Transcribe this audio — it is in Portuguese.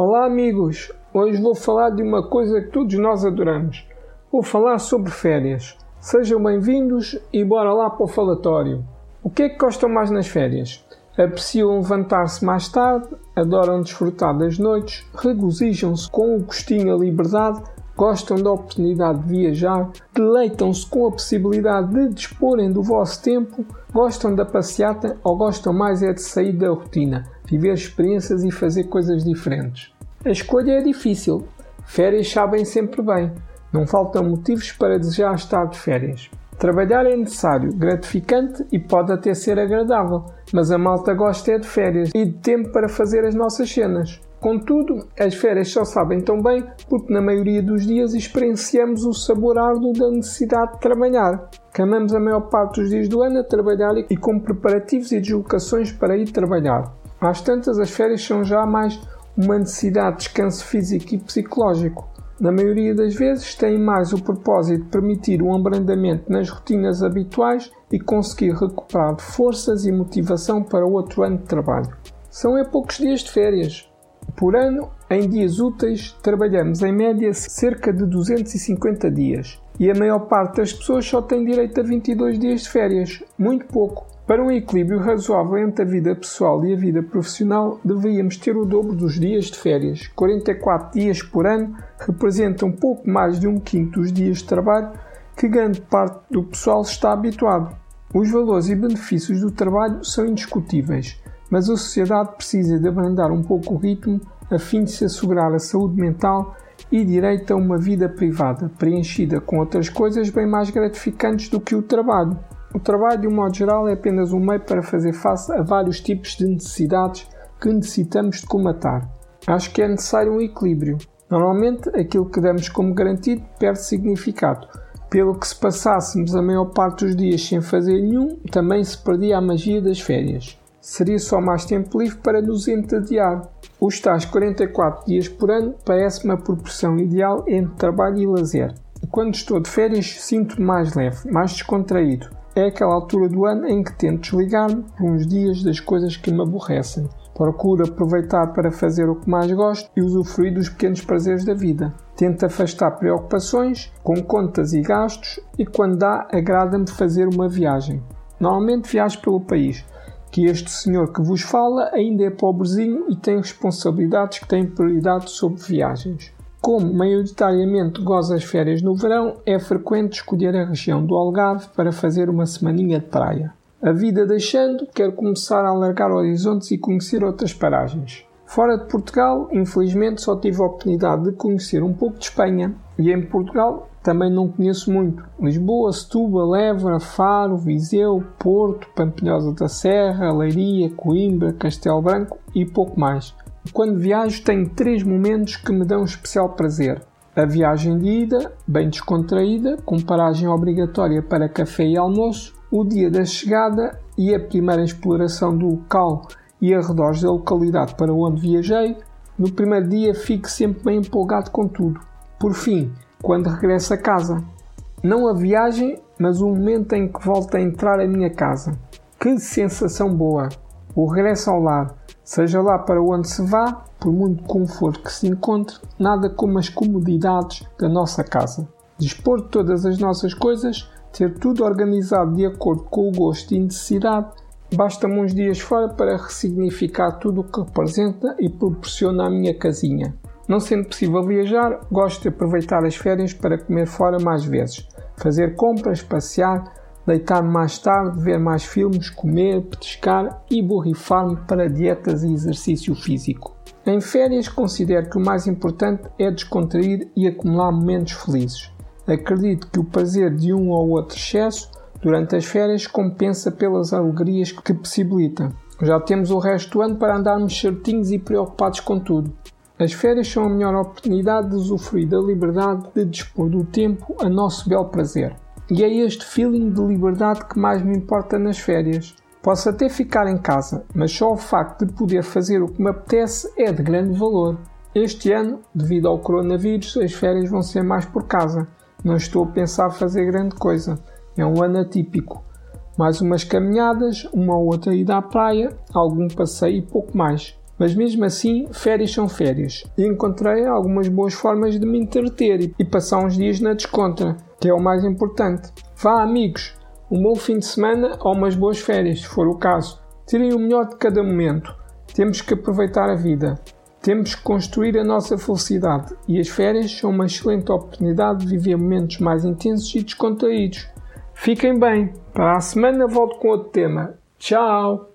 Olá, amigos! Hoje vou falar de uma coisa que todos nós adoramos. Vou falar sobre férias. Sejam bem-vindos e bora lá para o falatório. O que é que gostam mais nas férias? Apreciam levantar-se mais tarde, adoram desfrutar das noites, regozijam-se com o gostinho a liberdade, gostam da oportunidade de viajar, deleitam-se com a possibilidade de disporem do vosso tempo, gostam da passeata ou gostam mais é de sair da rotina, viver experiências e fazer coisas diferentes. A escolha é difícil. Férias sabem sempre bem. Não faltam motivos para desejar estar de férias. Trabalhar é necessário, gratificante e pode até ser agradável, mas a malta gosta é de férias e de tempo para fazer as nossas cenas. Contudo, as férias só sabem tão bem porque na maioria dos dias experienciamos o sabor árduo da necessidade de trabalhar. Camamos a maior parte dos dias do ano a trabalhar e com preparativos e deslocações para ir trabalhar. Às tantas, as férias são já mais uma necessidade de descanso físico e psicológico. Na maioria das vezes, têm mais o propósito de permitir um abrandamento nas rotinas habituais e conseguir recuperar forças e motivação para outro ano de trabalho. São é poucos dias de férias. Por ano, em dias úteis, trabalhamos em média cerca de 250 dias e a maior parte das pessoas só tem direito a 22 dias de férias, muito pouco. Para um equilíbrio razoável entre a vida pessoal e a vida profissional, deveríamos ter o dobro dos dias de férias. 44 dias por ano representam pouco mais de um quinto dos dias de trabalho que grande parte do pessoal está habituado. Os valores e benefícios do trabalho são indiscutíveis, mas a sociedade precisa de abrandar um pouco o ritmo a fim de se assegurar a saúde mental e direito a uma vida privada, preenchida com outras coisas bem mais gratificantes do que o trabalho. O trabalho, de um modo geral, é apenas um meio para fazer face a vários tipos de necessidades que necessitamos de comatar. Acho que é necessário um equilíbrio. Normalmente, aquilo que damos como garantido perde significado. Pelo que, se passássemos a maior parte dos dias sem fazer nenhum, também se perdia a magia das férias. Seria só mais tempo livre para nos entediar. Os tais 44 dias por ano parece-me a proporção ideal entre trabalho e lazer. Quando estou de férias, sinto-me mais leve, mais descontraído é aquela altura do ano em que tento desligar-me por uns dias das coisas que me aborrecem. Procuro aproveitar para fazer o que mais gosto e usufruir dos pequenos prazeres da vida. Tento afastar preocupações com contas e gastos e, quando dá, agrada-me fazer uma viagem. Normalmente viajo pelo país, que este senhor que vos fala ainda é pobrezinho e tem responsabilidades que têm prioridade sobre viagens. Como maioritariamente goza as férias no verão, é frequente escolher a região do Algarve para fazer uma semaninha de praia. A vida deixando, quero começar a alargar horizontes e conhecer outras paragens. Fora de Portugal, infelizmente só tive a oportunidade de conhecer um pouco de Espanha e em Portugal também não conheço muito. Lisboa, Setúbal, Évora, Faro, Viseu, Porto, Pampilhosa da Serra, Leiria, Coimbra, Castelo Branco e pouco mais. Quando viajo, tenho três momentos que me dão especial prazer. A viagem de ida, bem descontraída, com paragem obrigatória para café e almoço, o dia da chegada e a primeira exploração do local e arredores da localidade para onde viajei. No primeiro dia fico sempre bem empolgado com tudo. Por fim, quando regresso a casa. Não a viagem, mas o momento em que volto a entrar em minha casa. Que sensação boa! O regresso ao lar, Seja lá para onde se vá, por muito conforto que se encontre, nada como as comodidades da nossa casa. Dispor de todas as nossas coisas, ter tudo organizado de acordo com o gosto e necessidade, basta-me uns dias fora para ressignificar tudo o que representa e proporciona a minha casinha. Não sendo possível viajar, gosto de aproveitar as férias para comer fora mais vezes, fazer compras, passear, deitar-me mais tarde, ver mais filmes, comer, petiscar e borrifar-me para dietas e exercício físico. Em férias, considero que o mais importante é descontrair e acumular momentos felizes. Acredito que o prazer de um ou outro excesso durante as férias compensa pelas alegrias que possibilita. Já temos o resto do ano para andarmos certinhos e preocupados com tudo. As férias são a melhor oportunidade de usufruir da liberdade de dispor do tempo a nosso belo prazer. E é este feeling de liberdade que mais me importa nas férias. Posso até ficar em casa, mas só o facto de poder fazer o que me apetece é de grande valor. Este ano, devido ao coronavírus, as férias vão ser mais por casa. Não estou a pensar fazer grande coisa. É um ano atípico. Mais umas caminhadas, uma ou outra ida à praia, algum passeio e pouco mais. Mas mesmo assim, férias são férias. E encontrei algumas boas formas de me entreter e passar uns dias na descontra, que é o mais importante. Vá, amigos, um bom fim de semana ou umas boas férias, se for o caso. Tirem o melhor de cada momento. Temos que aproveitar a vida. Temos que construir a nossa felicidade e as férias são uma excelente oportunidade de viver momentos mais intensos e descontraídos. Fiquem bem. Para a semana volto com outro tema. Tchau!